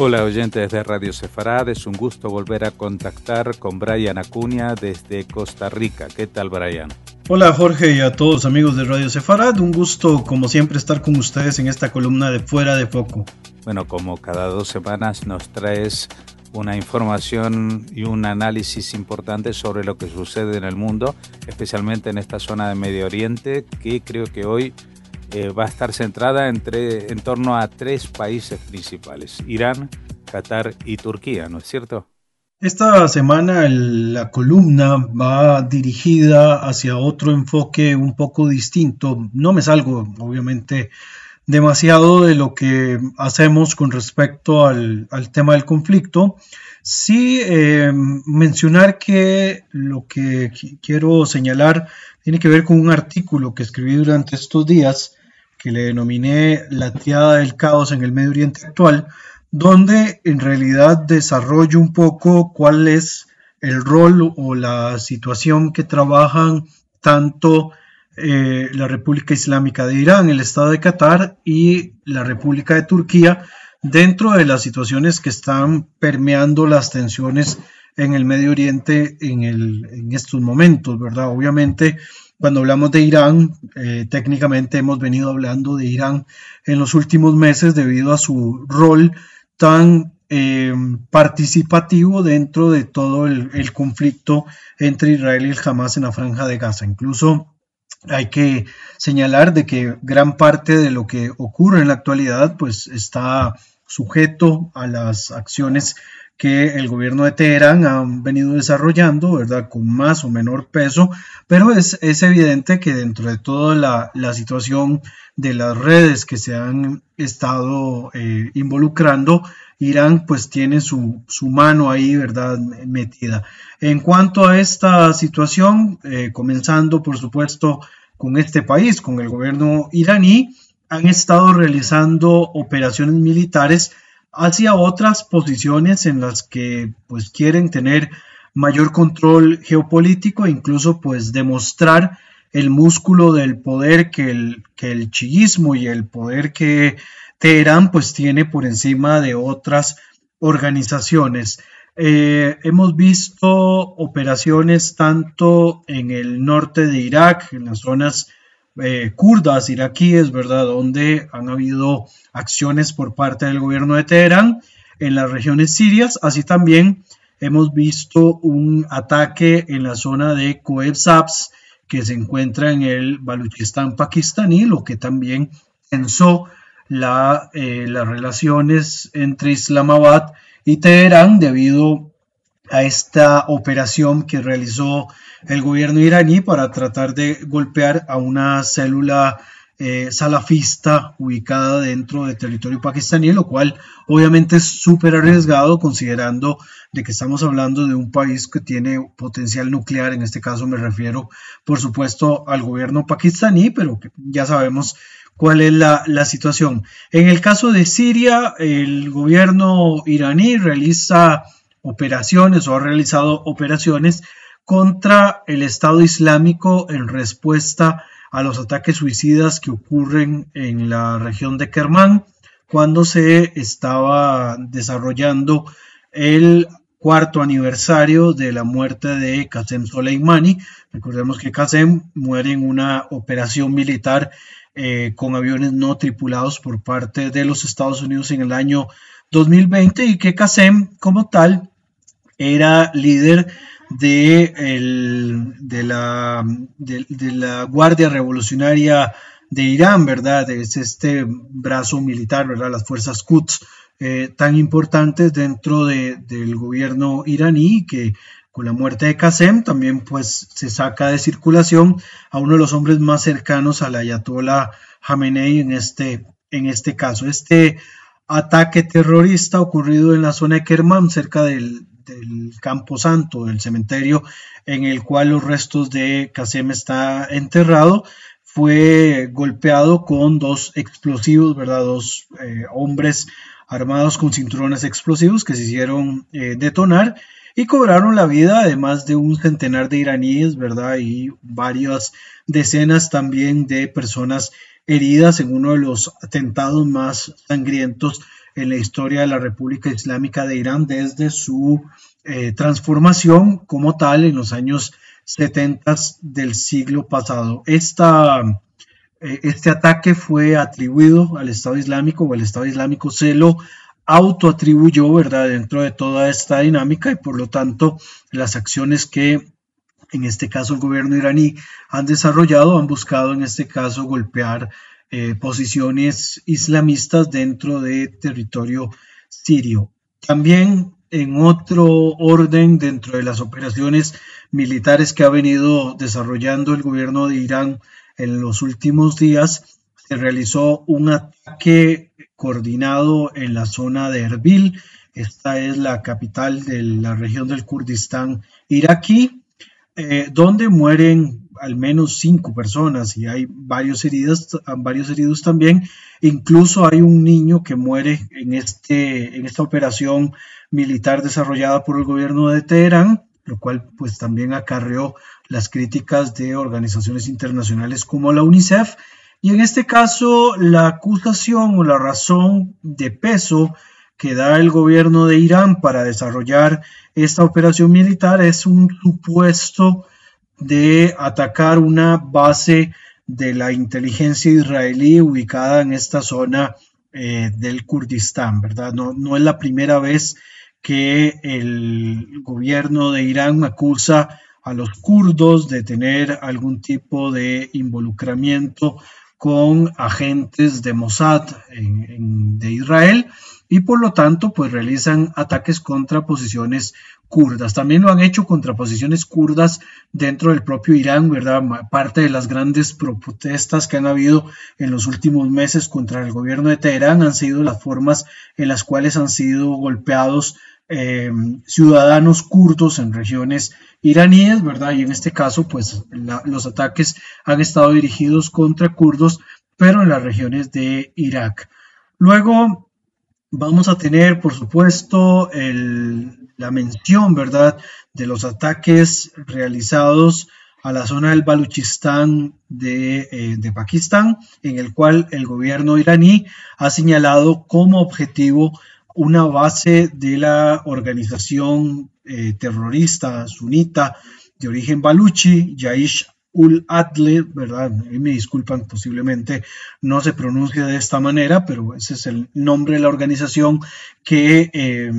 Hola oyentes de Radio Sefarad, es un gusto volver a contactar con Brian Acuña desde Costa Rica. ¿Qué tal Brian? Hola Jorge y a todos amigos de Radio Sefarad, un gusto como siempre estar con ustedes en esta columna de Fuera de Foco. Bueno, como cada dos semanas nos traes una información y un análisis importante sobre lo que sucede en el mundo, especialmente en esta zona de Medio Oriente, que creo que hoy eh, va a estar centrada entre, en torno a tres países principales, Irán, Qatar y Turquía, ¿no es cierto? Esta semana la columna va dirigida hacia otro enfoque un poco distinto. No me salgo, obviamente, demasiado de lo que hacemos con respecto al, tema del conflicto. Sí eh, mencionar que lo que quiero señalar tiene que ver con un artículo que escribí durante estos días que le denominé La tiada del caos en el Medio Oriente actual, donde en realidad desarrollo un poco cuál es el rol o la situación que trabajan tanto eh, la República Islámica de Irán, el Estado de Qatar y la República de Turquía dentro de las situaciones que están permeando las tensiones en el Medio Oriente en, en estos momentos, ¿verdad? Obviamente cuando hablamos de Irán, eh, técnicamente hemos venido hablando de Irán en los últimos meses debido a su rol tan eh, participativo dentro de todo el, conflicto entre Israel y el Hamas en la franja de Gaza. Incluso hay que señalar de que gran parte de lo que ocurre en la actualidad pues está sujeto a las acciones que el gobierno de Teherán ha venido desarrollando, ¿verdad? Con más o menor peso, pero es, es evidente que dentro de toda la, la, situación de las redes que se han estado eh, involucrando, Irán pues tiene su, su, mano ahí, ¿verdad? Metida. En cuanto a esta situación, eh, comenzando por supuesto con este país, con el gobierno iraní, han estado realizando operaciones militares hacia otras posiciones en las que pues quieren tener mayor control geopolítico e incluso pues demostrar el músculo del poder que el, que el chiismo y el poder que Teherán pues tiene por encima de otras organizaciones. Eh, hemos visto operaciones tanto en el norte de Irak, en las zonas eh, kurdas iraquíes, ¿verdad? Donde han habido acciones por parte del gobierno de Teherán en las regiones sirias. Así también hemos visto un ataque en la zona de Koeb Saps, que se encuentra en el Baluchistán pakistaní, lo que también tensó la, eh, las relaciones entre Islamabad y Teherán debido a esta operación que realizó el gobierno iraní para tratar de golpear a una célula eh, salafista ubicada dentro del territorio pakistaní, lo cual obviamente es súper arriesgado considerando de que estamos hablando de un país que tiene potencial nuclear, en este caso me refiero por supuesto al gobierno pakistaní, pero ya sabemos cuál es la, la situación. En el caso de Siria, el gobierno iraní realiza operaciones o ha realizado operaciones contra el Estado Islámico en respuesta a los ataques suicidas que ocurren en la región de Kermán cuando se estaba desarrollando el cuarto aniversario de la muerte de Qasem Soleimani. Recordemos que Qasem muere en una operación militar eh, con aviones no tripulados por parte de los Estados Unidos en el año 2020 y que Qasem como tal era líder de, de, la, de, la Guardia Revolucionaria de Irán, ¿verdad? Es este brazo militar, ¿verdad? Las fuerzas Quds eh, tan importantes dentro del gobierno iraní que con la muerte de Qasem también pues se saca de circulación a uno de los hombres más cercanos al ayatollah Khamenei en este, en este caso. Este ataque terrorista ocurrido en la zona de Kerman, cerca del, Campo Santo, del cementerio en el cual los restos de Qasem está enterrado, fue golpeado con dos explosivos, ¿verdad? Dos eh, hombres armados con cinturones explosivos que se hicieron eh, detonar y cobraron la vida además de un centenar de iraníes, ¿verdad? Y varias decenas también de personas heridas en uno de los atentados más sangrientos en la historia de la República Islámica de Irán desde su eh, transformación como tal en los años 70 del siglo pasado. Esta, eh, este ataque fue atribuido al Estado Islámico o el Estado Islámico se lo autoatribuyó, ¿verdad?, dentro de toda esta dinámica y por lo tanto las acciones que en este caso el gobierno iraní han desarrollado, han buscado en este caso golpear eh, posiciones islamistas dentro de territorio sirio. También en otro orden dentro de las operaciones militares que ha venido desarrollando el gobierno de Irán en los últimos días, se realizó un ataque coordinado en la zona de Erbil. Esta es la capital de la región del Kurdistán iraquí, eh, donde mueren al menos cinco personas y hay varios heridos, varios heridos también. Incluso hay un niño que muere en, este, en esta operación militar desarrollada por el gobierno de Teherán, lo cual pues también acarreó las críticas de organizaciones internacionales como la UNICEF. Y en este caso, la acusación o la razón de peso que da el gobierno de Irán para desarrollar esta operación militar es un supuesto de atacar una base de la inteligencia israelí ubicada en esta zona eh, del Kurdistán, ¿verdad? No, no es la primera vez que el gobierno de Irán acusa a los kurdos de tener algún tipo de involucramiento con agentes de Mossad de Israel y por lo tanto pues realizan ataques contra posiciones kurdas. También lo han hecho contra posiciones kurdas dentro del propio Irán, ¿verdad? Parte de las grandes protestas que han habido en los últimos meses contra el gobierno de Teherán han sido las formas en las cuales han sido golpeados eh, ciudadanos kurdos en regiones iraníes, ¿verdad? Y en este caso, pues los ataques han estado dirigidos contra kurdos, pero en las regiones de Irak. Luego vamos a tener, por supuesto, la mención, ¿verdad?, de los ataques realizados a la zona del Baluchistán de, eh, Pakistán, en el cual el gobierno iraní ha señalado como objetivo una base de la organización eh, terrorista sunita de origen baluchi, Yaish ul Adle, ¿verdad? Me disculpan, posiblemente no se pronuncia de esta manera, pero ese es el nombre de la organización que, eh,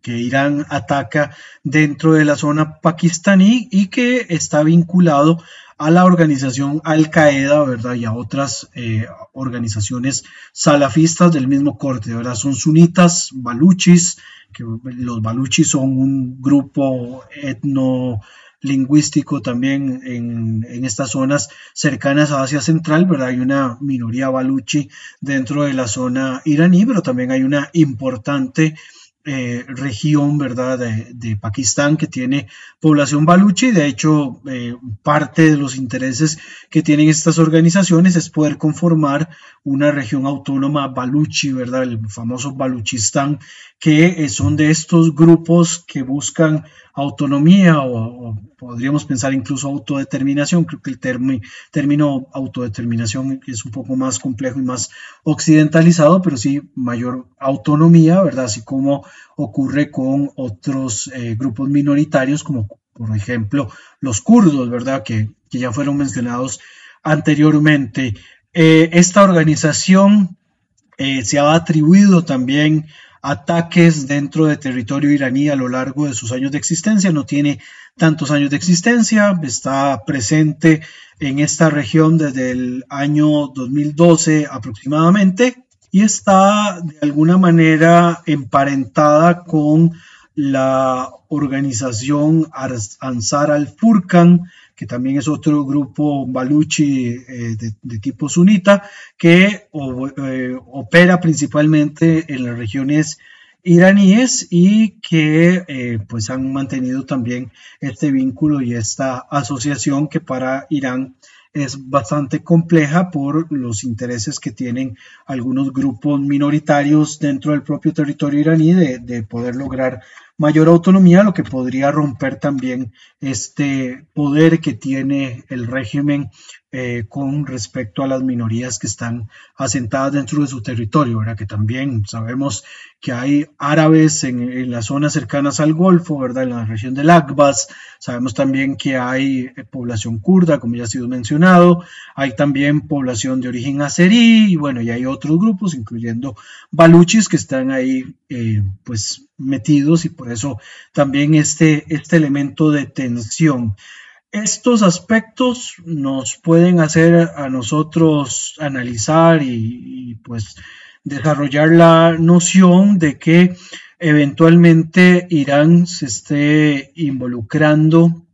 que Irán ataca dentro de la zona pakistaní y que está vinculado a la organización Al Qaeda, ¿verdad? Y a otras eh, organizaciones salafistas del mismo corte, ¿verdad? Son sunitas, baluchis, que los baluchis son un grupo etno lingüístico también en, estas zonas cercanas a Asia Central, ¿verdad? Hay una minoría baluchi dentro de la zona iraní, pero también hay una importante eh, región, ¿verdad?, de, Pakistán que tiene población baluchi. De hecho, eh, parte de los intereses que tienen estas organizaciones es poder conformar una región autónoma baluchi, ¿verdad?, el famoso Baluchistán, que eh, son de estos grupos que buscan autonomía o, podríamos pensar incluso autodeterminación. Creo que el término autodeterminación es un poco más complejo y más occidentalizado, pero sí mayor autonomía, ¿verdad? Así como ocurre con otros eh, grupos minoritarios, como por ejemplo los kurdos, ¿verdad? Que, ya fueron mencionados anteriormente. Eh, esta organización se ha atribuido también ataques dentro de territorio iraní a lo largo de sus años de existencia. No tiene tantos años de existencia, está presente en esta región desde el año 2012 aproximadamente y está de alguna manera emparentada con la organización Ansar al-Furqan, que también es otro grupo baluchi eh, de, tipo sunita, que eh, opera principalmente en las regiones iraníes y que eh, pues han mantenido también este vínculo y esta asociación que para Irán es bastante compleja por los intereses que tienen algunos grupos minoritarios dentro del propio territorio iraní de, poder lograr mayor autonomía, lo que podría romper también este poder que tiene el régimen eh, con respecto a las minorías que están asentadas dentro de su territorio, ¿verdad? Que también sabemos que hay árabes en, las zonas cercanas al Golfo, ¿verdad? En la región del Akbas, sabemos también que hay eh, población kurda, como ya ha sido mencionado, hay también población de origen azerí, y bueno, y hay otros grupos, incluyendo baluchis, que están ahí, eh, pues, metidos, y por eso también este, este elemento de tensión. Estos aspectos nos pueden hacer a nosotros analizar y, pues desarrollar la noción de que eventualmente Irán se esté involucrando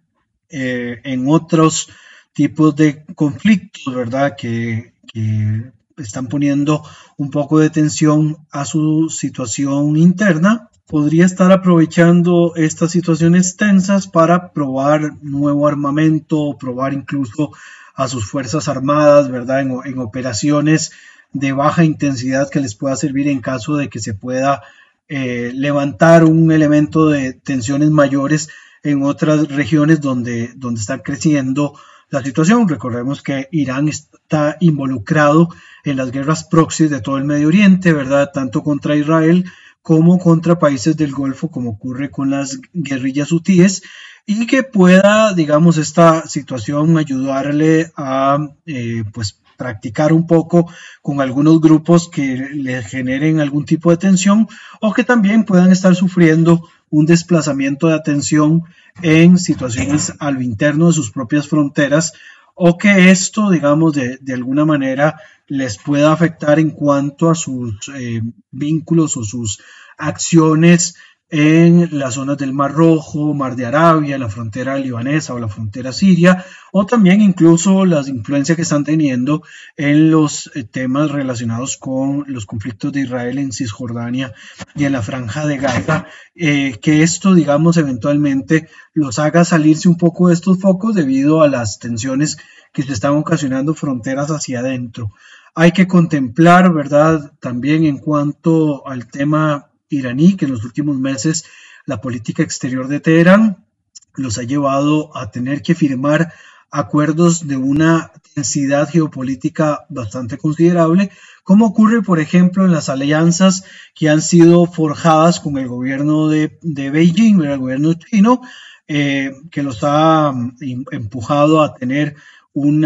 eh, en otros tipos de conflictos, ¿verdad? Que, que, están poniendo un poco de tensión a su situación interna podría estar aprovechando estas situaciones tensas para probar nuevo armamento, probar incluso a sus fuerzas armadas, ¿verdad? En, operaciones de baja intensidad que les pueda servir en caso de que se pueda eh, levantar un elemento de tensiones mayores en otras regiones donde, donde está creciendo la situación. Recordemos que Irán está involucrado en las guerras proxies de todo el Medio Oriente, ¿verdad? Tanto contra Israel como contra países del Golfo, como ocurre con las guerrillas hutíes, y que pueda, digamos, esta situación ayudarle a, eh, pues, practicar un poco con algunos grupos que le generen algún tipo de tensión o que también puedan estar sufriendo un desplazamiento de atención en situaciones a lo interno de sus propias fronteras o que esto, digamos, de, de alguna manera les pueda afectar en cuanto a sus eh, vínculos o sus acciones en las zonas del Mar Rojo, Mar de Arabia, la frontera libanesa o la frontera siria, o también incluso las influencias que están teniendo en los eh, temas relacionados con los conflictos de Israel en Cisjordania y en la franja de Gaza, eh, que esto, digamos, eventualmente los haga salirse un poco de estos focos debido a las tensiones que se están ocasionando fronteras hacia adentro. Hay que contemplar, ¿verdad? También en cuanto al tema iraní, que en los últimos meses la política exterior de Teherán los ha llevado a tener que firmar acuerdos de una densidad geopolítica bastante considerable, como ocurre, por ejemplo, en las alianzas que han sido forjadas con el gobierno de, Beijing, el gobierno chino, eh, que los ha mm, empujado a tener un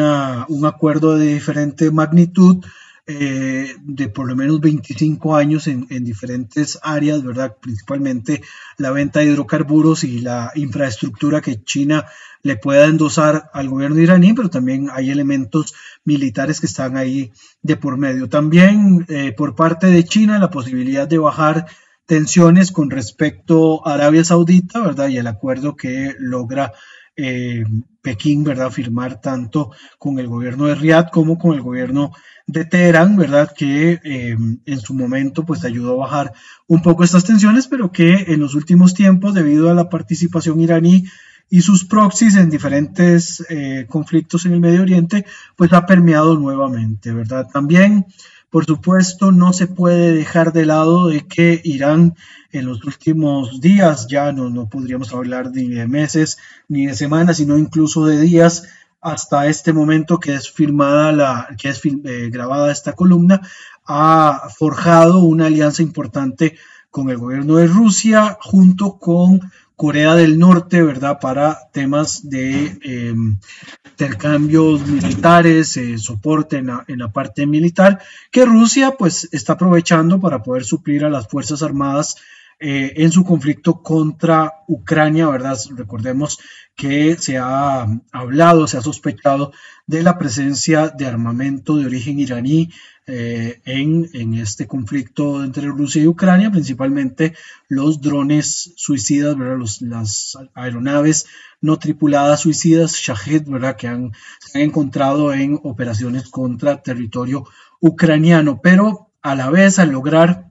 acuerdo de diferente magnitud eh, de por lo menos 25 años en, diferentes áreas, ¿verdad? Principalmente la venta de hidrocarburos y la infraestructura que China le pueda endosar al gobierno iraní, pero también hay elementos militares que están ahí de por medio. También eh, por parte de China la posibilidad de bajar tensiones con respecto a Arabia Saudita, ¿verdad? Y el acuerdo que logra eh, Pekín, ¿verdad? Firmar tanto con el gobierno de Riad como con el gobierno de Teherán, ¿verdad? Que eh, en su momento pues ayudó a bajar un poco estas tensiones, pero que en los últimos tiempos, debido a la participación iraní y sus proxies en diferentes eh, conflictos en el Medio Oriente, pues ha permeado nuevamente, ¿verdad? También, por supuesto, no se puede dejar de lado de que Irán en los últimos días, ya no, no podríamos hablar ni de meses ni de semanas, sino incluso de días, hasta este momento que es filmada la, que es eh, grabada esta columna, ha forjado una alianza importante con el gobierno de Rusia junto con Corea del Norte, ¿verdad? Para temas de em, intercambios militares, eh, soporte en la, en la, parte militar, que Rusia pues está aprovechando para poder suplir a las Fuerzas Armadas eh, en su conflicto contra Ucrania, ¿verdad? Recordemos que se ha hablado, se ha sospechado de la presencia de armamento de origen iraní eh, en, este conflicto entre Rusia y Ucrania, principalmente los drones suicidas, ¿verdad? las aeronaves no tripuladas suicidas, Shahid, ¿verdad? que han, se han encontrado en operaciones contra territorio ucraniano, pero a la vez al lograr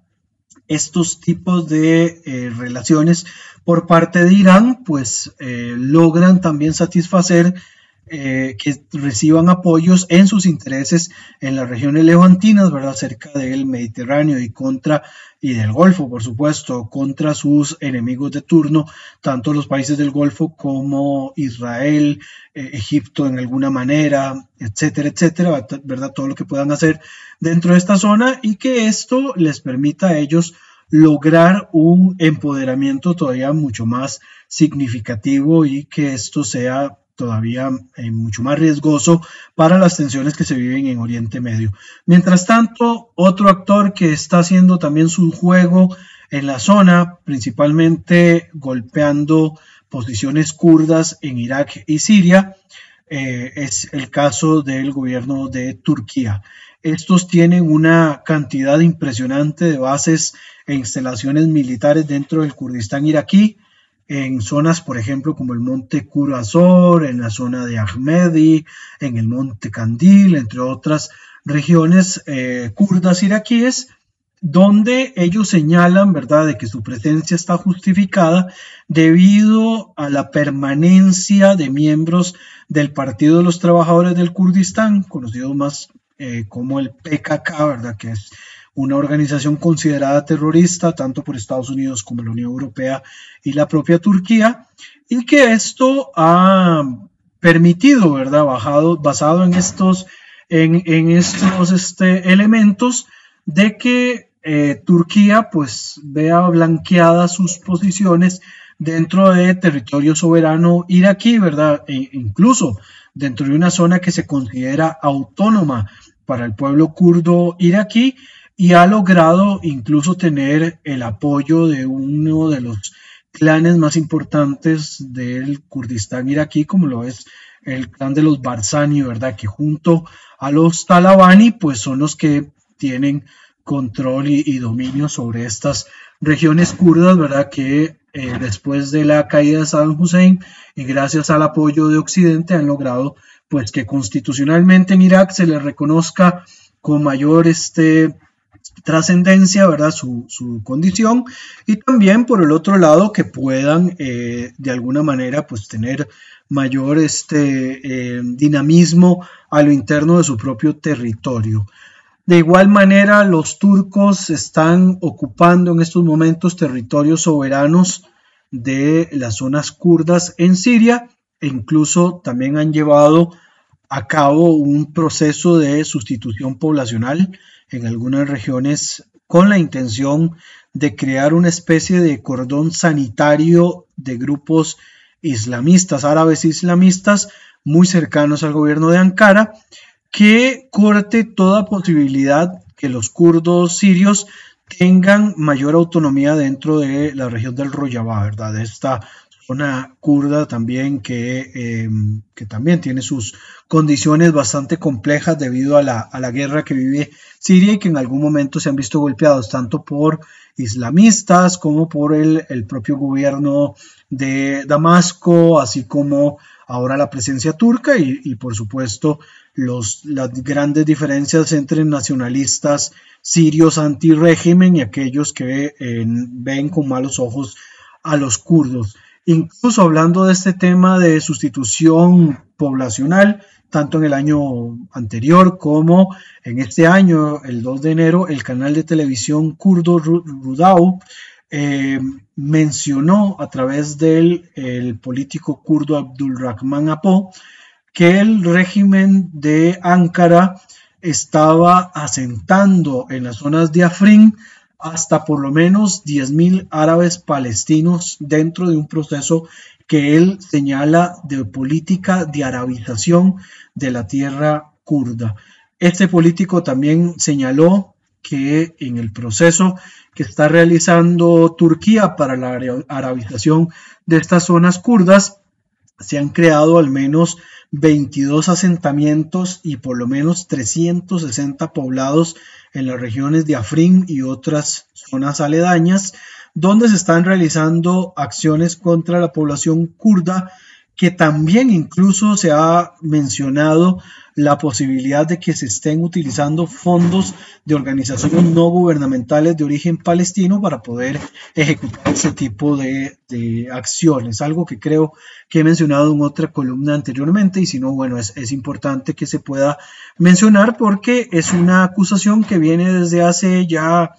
estos tipos de eh, relaciones por parte de Irán, pues eh, logran también satisfacer eh, que reciban apoyos en sus intereses en las regiones levantinas, ¿verdad? Cerca del Mediterráneo y contra y del Golfo, por supuesto, contra sus enemigos de turno, tanto los países del Golfo como Israel, eh, Egipto en alguna manera, etcétera, etcétera, ¿verdad? Todo lo que puedan hacer dentro de esta zona y que esto les permita a ellos lograr un empoderamiento todavía mucho más significativo y que esto sea todavía eh, mucho más riesgoso para las tensiones que se viven en Oriente Medio. Mientras tanto, otro actor que está haciendo también su juego en la zona, principalmente golpeando posiciones kurdas en Irak y Siria, eh, es el caso del gobierno de Turquía. Estos tienen una cantidad impresionante de bases e instalaciones militares dentro del Kurdistán iraquí, en zonas, por ejemplo, como el monte Kurazor, en la zona de Ahmedi, en el monte Kandil, entre otras regiones eh, kurdas iraquíes, donde ellos señalan, ¿verdad?, de que su presencia está justificada debido a la permanencia de miembros del Partido de los Trabajadores del Kurdistán, conocido más eh, como el PKK, ¿verdad?, que es una organización considerada terrorista tanto por Estados Unidos como la Unión Europea y la propia Turquía, y que esto ha permitido, ¿verdad? Basado en estos, en, estos este, elementos, de que eh, Turquía pues vea blanqueadas sus posiciones dentro de territorio soberano iraquí, ¿verdad? E incluso dentro de una zona que se considera autónoma para el pueblo kurdo iraquí y ha logrado incluso tener el apoyo de uno de los clanes más importantes del Kurdistán iraquí, como lo es el clan de los Barzani, ¿verdad? Que junto a los Talabani, pues son los que tienen control y, dominio sobre estas regiones kurdas, ¿verdad? Que eh, después de la caída de Saddam Hussein y gracias al apoyo de Occidente han logrado, pues, que constitucionalmente en Irak se les reconozca con mayor este, trascendencia, ¿verdad? Su, condición y también por el otro lado que puedan eh, de alguna manera pues tener mayor este, eh, dinamismo a lo interno de su propio territorio. De igual manera, los turcos están ocupando en estos momentos territorios soberanos de las zonas kurdas en Siria e incluso también han llevado a cabo un proceso de sustitución poblacional en algunas regiones con la intención de crear una especie de cordón sanitario de grupos islamistas, árabes islamistas, muy cercanos al gobierno de Ankara, que corte toda posibilidad que los kurdos sirios tengan mayor autonomía dentro de la región del Rojava, ¿verdad? De esta zona kurda también que, eh, que, también tiene sus condiciones bastante complejas debido a la, a la, guerra que vive Siria y que en algún momento se han visto golpeados tanto por islamistas como por el, el propio gobierno de Damasco, así como ahora la presencia turca y, y por supuesto los, las grandes diferencias entre nacionalistas sirios anti-régimen y aquellos que eh, ven con malos ojos a los kurdos. Incluso hablando de este tema de sustitución poblacional, tanto en el año anterior como en este año, el 2 de enero, el canal de televisión kurdo Rudau eh, mencionó a través del el político kurdo Abdulrahman Apo que el régimen de Ankara estaba asentando en las zonas de Afrin hasta por lo menos 10.000 árabes palestinos dentro de un proceso que él señala de política de arabización de la tierra kurda. Este político también señaló que en el proceso que está realizando Turquía para la arabización de estas zonas kurdas, se han creado al menos 22 asentamientos y por lo menos 360 poblados en las regiones de Afrin y otras zonas aledañas, donde se están realizando acciones contra la población kurda que también incluso se ha mencionado la posibilidad de que se estén utilizando fondos de organizaciones no gubernamentales de origen palestino para poder ejecutar ese tipo de, acciones, algo que creo que he mencionado en otra columna anteriormente y si no, bueno, es, es importante que se pueda mencionar porque es una acusación que viene desde hace ya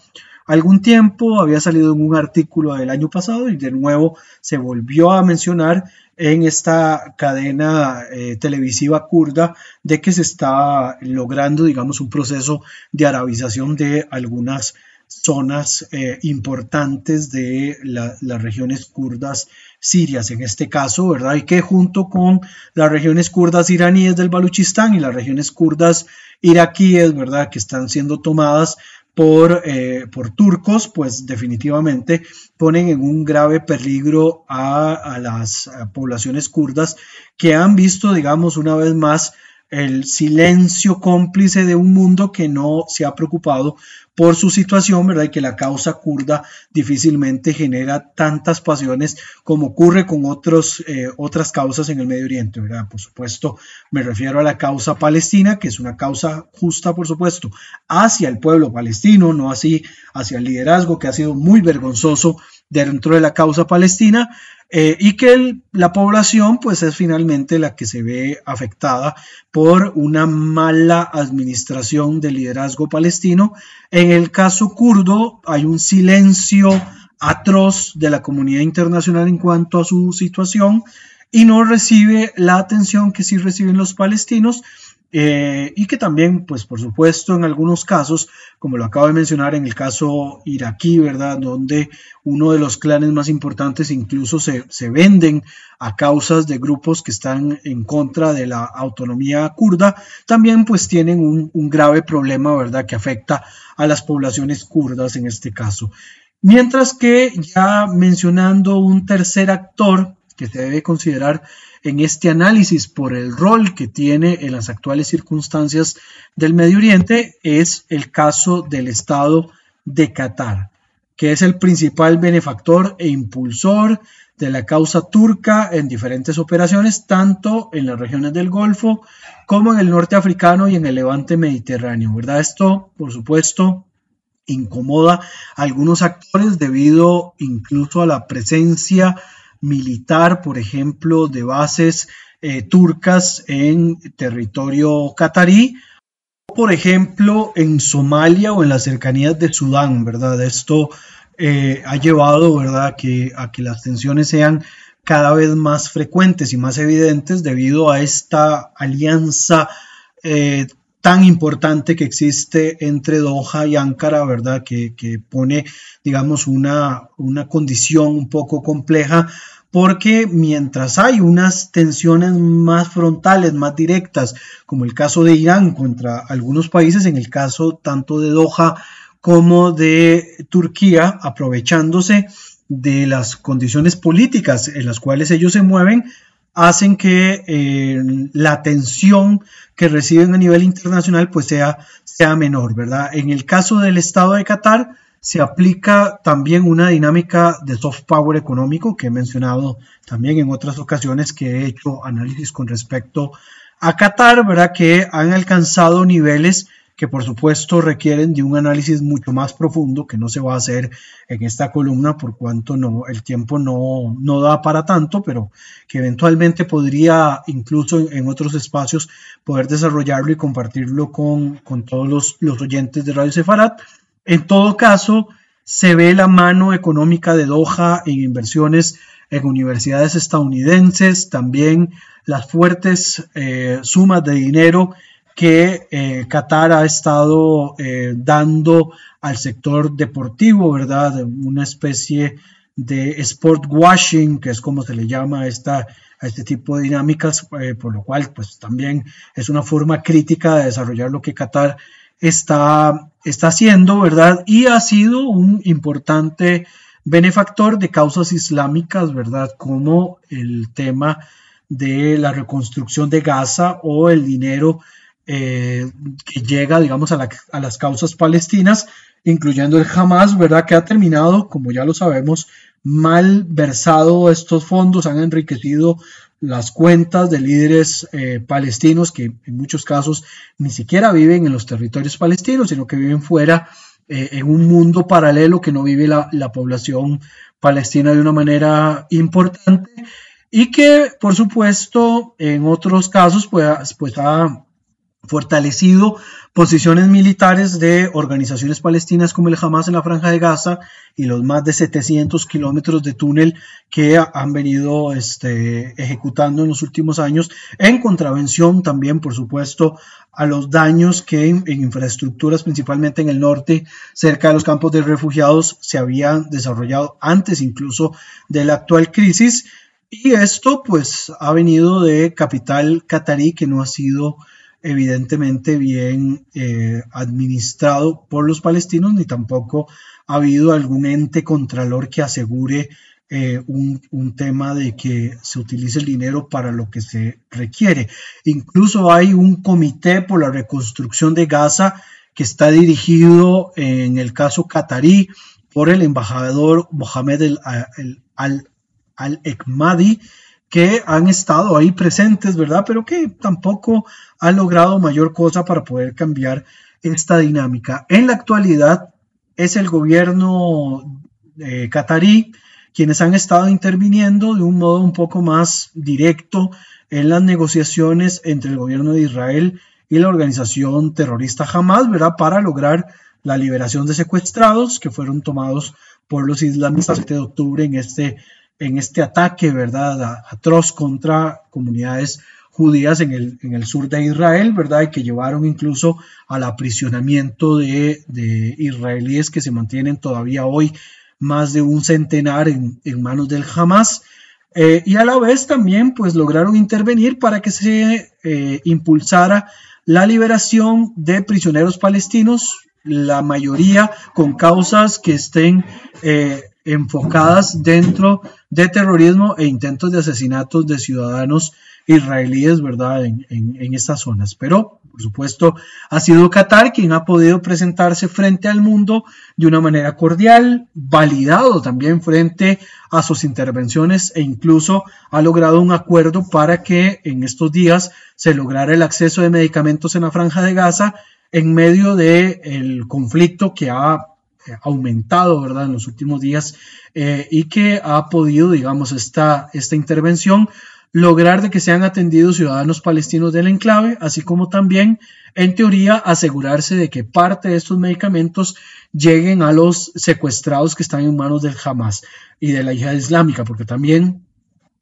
algún tiempo, había salido en un artículo del año pasado y de nuevo se volvió a mencionar en esta cadena eh, televisiva kurda de que se está logrando, digamos, un proceso de arabización de algunas zonas eh, importantes de las regiones kurdas sirias en este caso, ¿verdad? Y que junto con las regiones kurdas iraníes del Baluchistán y las regiones kurdas iraquíes, ¿verdad? Que están siendo tomadas por, eh, por turcos, pues definitivamente ponen en un grave peligro a, las poblaciones kurdas que han visto, digamos, una vez más el silencio cómplice de un mundo que no se ha preocupado por su situación, ¿verdad? Y que la causa kurda difícilmente genera tantas pasiones como ocurre con otros, eh, otras causas en el Medio Oriente, ¿verdad? Por supuesto, me refiero a la causa palestina, que es una causa justa, por supuesto, hacia el pueblo palestino, no así hacia el liderazgo, que ha sido muy vergonzoso dentro de la causa palestina, eh, y que la población pues es finalmente la que se ve afectada por una mala administración del liderazgo palestino. En el caso kurdo hay un silencio atroz de la comunidad internacional en cuanto a su situación y no recibe la atención que sí reciben los palestinos eh, y que también, pues por supuesto, en algunos casos, como lo acabo de mencionar en el caso iraquí, ¿verdad? Donde uno de los clanes más importantes incluso se, venden a causas de grupos que están en contra de la autonomía kurda, también pues tienen un, un grave problema, ¿verdad? Que afecta a las poblaciones kurdas en este caso. Mientras que ya mencionando un tercer actor que se debe considerar en este análisis por el rol que tiene en las actuales circunstancias del Medio Oriente es el caso del Estado de Qatar, que es el principal benefactor e impulsor de la causa turca en diferentes operaciones, tanto en las regiones del Golfo como en el norte africano y en el levante mediterráneo, ¿verdad? Esto, por supuesto, incomoda a algunos actores debido incluso a la presencia militar, por ejemplo, de bases eh, turcas en territorio catarí, por ejemplo, en Somalia o en las cercanías de Sudán, ¿verdad? Esto eh, ha llevado, ¿verdad?, que, a que las tensiones sean cada vez más frecuentes y más evidentes debido a esta alianza eh, tan importante que existe entre Doha y Ankara, ¿verdad? Que, que pone, digamos, una, una condición un poco compleja porque mientras hay unas tensiones más frontales, más directas, como el caso de Irán contra algunos países, en el caso tanto de Doha como de Turquía, aprovechándose de las condiciones políticas en las cuales ellos se mueven, hacen que eh, la tensión que reciben a nivel internacional pues sea, sea menor, ¿verdad? En el caso del Estado de Qatar, se aplica también una dinámica de soft power económico que he mencionado también en otras ocasiones que he hecho análisis con respecto a Qatar, ¿verdad? Que han alcanzado niveles que por supuesto requieren de un análisis mucho más profundo que no se va a hacer en esta columna por cuanto no, el tiempo no, no da para tanto, pero que eventualmente podría incluso en, otros espacios poder desarrollarlo y compartirlo con, con todos los, los oyentes de Radio Sefarat. En todo caso, se ve la mano económica de Doha en inversiones en universidades estadounidenses, también las fuertes eh, sumas de dinero que eh, Qatar ha estado eh, dando al sector deportivo, ¿verdad? Una especie de sport washing, que es como se le llama a, este tipo de dinámicas, por lo cual pues también es una forma crítica de desarrollar lo que Qatar está, está haciendo, ¿verdad? Y ha sido un importante benefactor de causas islámicas, ¿verdad? Como el tema de la reconstrucción de Gaza o el dinero eh, que llega, digamos, a, a, las causas palestinas, incluyendo el Hamas, ¿verdad? Que ha terminado, como ya lo sabemos, mal versado estos fondos, han enriquecido las cuentas de líderes eh, palestinos que en muchos casos ni siquiera viven en los territorios palestinos, sino que viven fuera eh, en un mundo paralelo que no vive la, la, población palestina de una manera importante y que por supuesto en otros casos pues, pues ha fortalecido posiciones militares de organizaciones palestinas como el Hamas en la Franja de Gaza y los más de 700 kilómetros de túnel que han venido este, ejecutando en los últimos años, en contravención también, por supuesto, a los daños que en, infraestructuras, principalmente en el norte, cerca de los campos de refugiados, se habían desarrollado antes incluso de la actual crisis. Y esto pues ha venido de capital catarí que no ha sido evidentemente bien eh, administrado por los palestinos, ni tampoco ha habido algún ente contralor que asegure eh, un, un, tema de que se utilice el dinero para lo que se requiere. Incluso hay un comité por la reconstrucción de Gaza que está dirigido en el caso catarí por el embajador Mohamed Al-Ekmadi, que han estado ahí presentes, ¿verdad? Pero que tampoco han logrado mayor cosa para poder cambiar esta dinámica. En la actualidad es el gobierno eh, quienes han estado interviniendo de un modo un poco más directo en las negociaciones entre el gobierno de Israel y la organización terrorista Hamas, ¿verdad? Para lograr la liberación de secuestrados que fueron tomados por los islamistas el 7 de octubre en este en este ataque, ¿verdad?, atroz contra comunidades judías en el, en el sur de Israel, ¿verdad?, y que llevaron incluso al aprisionamiento de, israelíes que se mantienen todavía hoy más de un centenar en, manos del Hamas. Eh, y a la vez también pues lograron intervenir para que se eh, impulsara la liberación de prisioneros palestinos, la mayoría con causas que estén eh, enfocadas dentro de terrorismo e intentos de asesinatos de ciudadanos israelíes, ¿verdad?, en, en, estas zonas. Pero, por supuesto, ha sido Qatar quien ha podido presentarse frente al mundo de una manera cordial, validado también frente a sus intervenciones e incluso ha logrado un acuerdo para que en estos días se lograra el acceso de medicamentos en la franja de Gaza en medio del el conflicto que ha aumentado, ¿verdad?, en los últimos días eh, y que ha podido, digamos, esta, esta intervención lograr de que sean atendidos ciudadanos palestinos del enclave, así como también, en teoría, asegurarse de que parte de estos medicamentos lleguen a los secuestrados que están en manos del Hamas y de la yihad islámica, porque también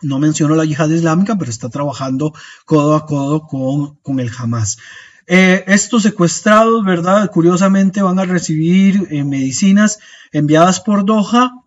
no menciono la yihad islámica, pero está trabajando codo a codo con, con el Hamas. Eh, estos secuestrados, ¿verdad? Curiosamente van a recibir eh, medicinas enviadas por Doha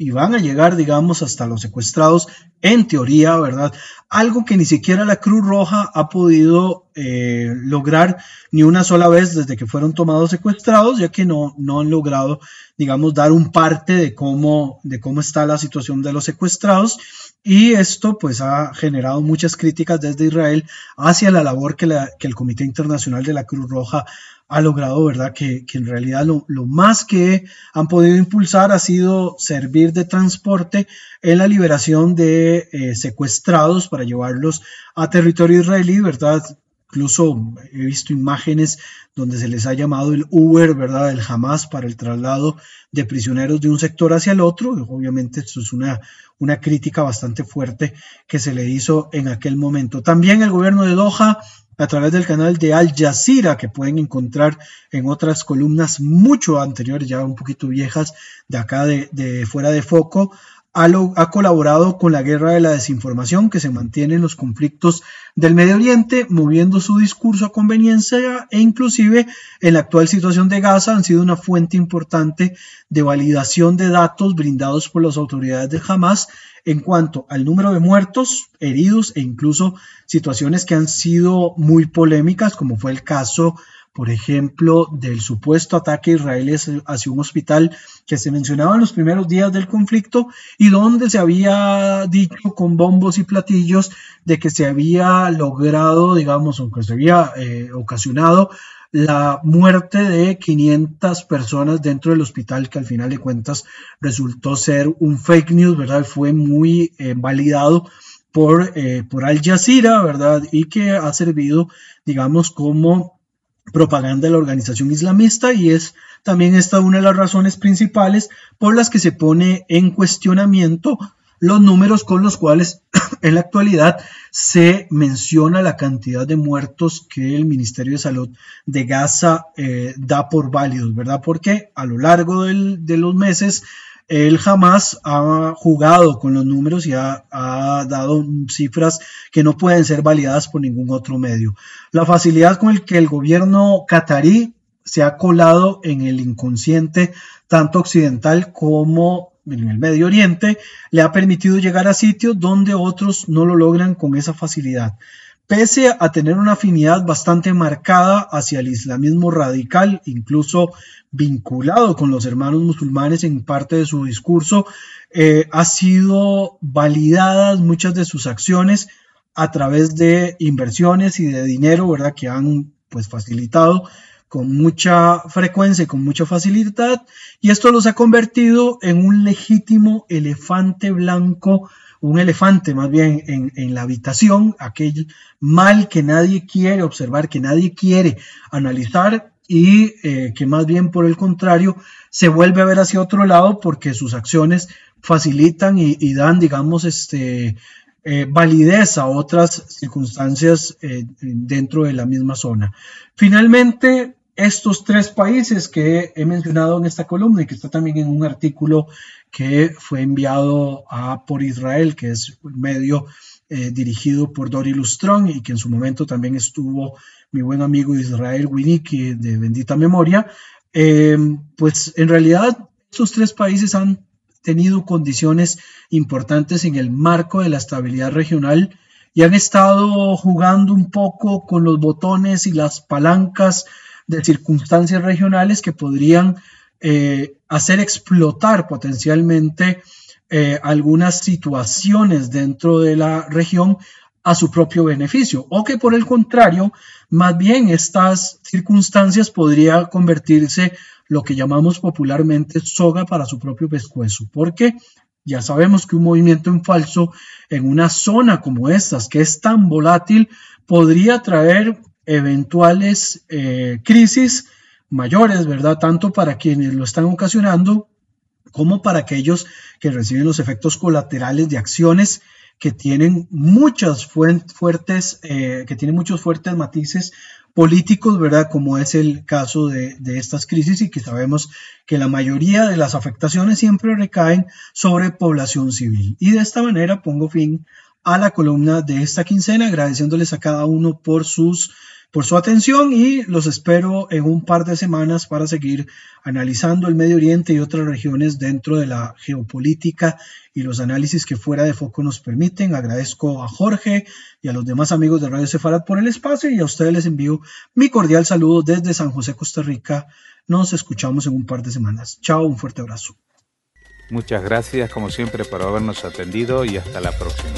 y van a llegar, digamos, hasta los secuestrados, en teoría, ¿verdad? Algo que ni siquiera la Cruz Roja ha podido eh, lograr ni una sola vez desde que fueron tomados secuestrados, ya que no, no han logrado, digamos, dar un parte de cómo, de cómo está la situación de los secuestrados. Y esto pues ha generado muchas críticas desde Israel hacia la labor que, que el Comité Internacional de la Cruz Roja ha logrado, ¿verdad? Que, en realidad lo, más que han podido impulsar ha sido servir de transporte en la liberación de eh, secuestrados para llevarlos a territorio israelí, ¿verdad? Incluso he visto imágenes donde se les ha llamado el Uber, ¿verdad? El Hamas para el traslado de prisioneros de un sector hacia el otro. Obviamente esto es una, una crítica bastante fuerte que se le hizo en aquel momento. También el gobierno de Doha a través del canal de Al Jazeera que pueden encontrar en otras columnas mucho anteriores, ya un poquito viejas, de acá de, de fuera de foco, ha, colaborado con la guerra de la desinformación que se mantiene en los conflictos del Medio Oriente, moviendo su discurso a conveniencia e inclusive en la actual situación de Gaza han sido una fuente importante de validación de datos brindados por las autoridades de Hamas en cuanto al número de muertos, heridos e incluso situaciones que han sido muy polémicas, como fue el caso por ejemplo, del supuesto ataque israelí hacia un hospital que se mencionaba en los primeros días del conflicto y donde se había dicho con bombos y platillos de que se había logrado, digamos, o que se había eh, ocasionado la muerte de 500 personas dentro del hospital, que al final de cuentas resultó ser un fake news, ¿verdad? Fue muy eh, validado por, eh, por Al Jazeera, ¿verdad? Y que ha servido, digamos, como propaganda de la organización islamista y es también esta una de las razones principales por las que se pone en cuestionamiento los números con los cuales en la actualidad se menciona la cantidad de muertos que el Ministerio de Salud de Gaza eh, da por válidos, ¿verdad? Porque a lo largo de los meses él jamás ha jugado con los números y ha, dado cifras que no pueden ser validadas por ningún otro medio. La facilidad con el que el gobierno catarí se ha colado en el inconsciente tanto occidental como en el Medio Oriente le ha permitido llegar a sitios donde otros no lo logran con esa facilidad. Pese a tener una afinidad bastante marcada hacia el islamismo radical, incluso vinculado con los hermanos musulmanes en parte de su discurso, eh, ha sido validadas muchas de sus acciones a través de inversiones y de dinero, ¿verdad? Que han pues facilitado con mucha frecuencia y con mucha facilidad, y esto los ha convertido en un legítimo elefante blanco, un elefante más bien en, en, la habitación, aquel mal que nadie quiere observar, que nadie quiere analizar y eh, que más bien por el contrario se vuelve a ver hacia otro lado porque sus acciones facilitan y, dan, digamos, este, eh, validez a otras circunstancias eh, dentro de la misma zona. Finalmente, estos tres países que he mencionado en esta columna y que está también en un artículo que fue enviado por Israel, que es un medio eh, dirigido por Dori Lustron y que en su momento también estuvo mi buen amigo Israel Winnicki de bendita memoria, eh, pues en realidad estos tres países han tenido condiciones importantes en el marco de la estabilidad regional y han estado jugando un poco con los botones y las palancas de circunstancias regionales que podrían eh, hacer explotar potencialmente eh, algunas situaciones dentro de la región a su propio beneficio o que por el contrario, más bien estas circunstancias podría convertirse lo que llamamos popularmente soga para su propio pescuezo, porque ya sabemos que un movimiento en falso en una zona como estas, que es tan volátil, podría traer eventuales eh, crisis mayores, ¿verdad? Tanto para quienes lo están ocasionando como para aquellos que reciben los efectos colaterales de acciones que tienen muchas fuertes, eh, que tienen muchos fuertes matices políticos, ¿verdad? Como es el caso de, de, estas crisis y que sabemos que la mayoría de las afectaciones siempre recaen sobre población civil. Y de esta manera pongo fin a la columna de esta quincena, agradeciéndoles a cada uno por sus por su atención y los espero en un par de semanas para seguir analizando el Medio Oriente y otras regiones dentro de la geopolítica y los análisis que fuera de foco nos permiten. Agradezco a Jorge y a los demás amigos de Radio Sefarad por el espacio y a ustedes les envío mi cordial saludo desde San José, Costa Rica. Nos escuchamos en un par de semanas. Chao, un fuerte abrazo. Muchas gracias como siempre por habernos atendido y hasta la próxima.